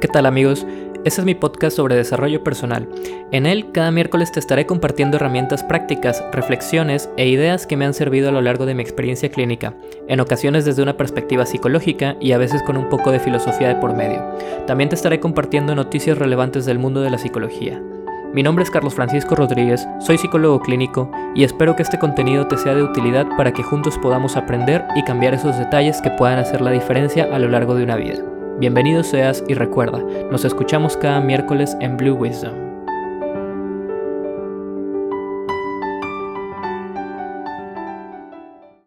¿Qué tal amigos? Este es mi podcast sobre desarrollo personal. En él cada miércoles te estaré compartiendo herramientas prácticas, reflexiones e ideas que me han servido a lo largo de mi experiencia clínica, en ocasiones desde una perspectiva psicológica y a veces con un poco de filosofía de por medio. También te estaré compartiendo noticias relevantes del mundo de la psicología. Mi nombre es Carlos Francisco Rodríguez, soy psicólogo clínico y espero que este contenido te sea de utilidad para que juntos podamos aprender y cambiar esos detalles que puedan hacer la diferencia a lo largo de una vida. Bienvenido seas y recuerda, nos escuchamos cada miércoles en Blue Wisdom.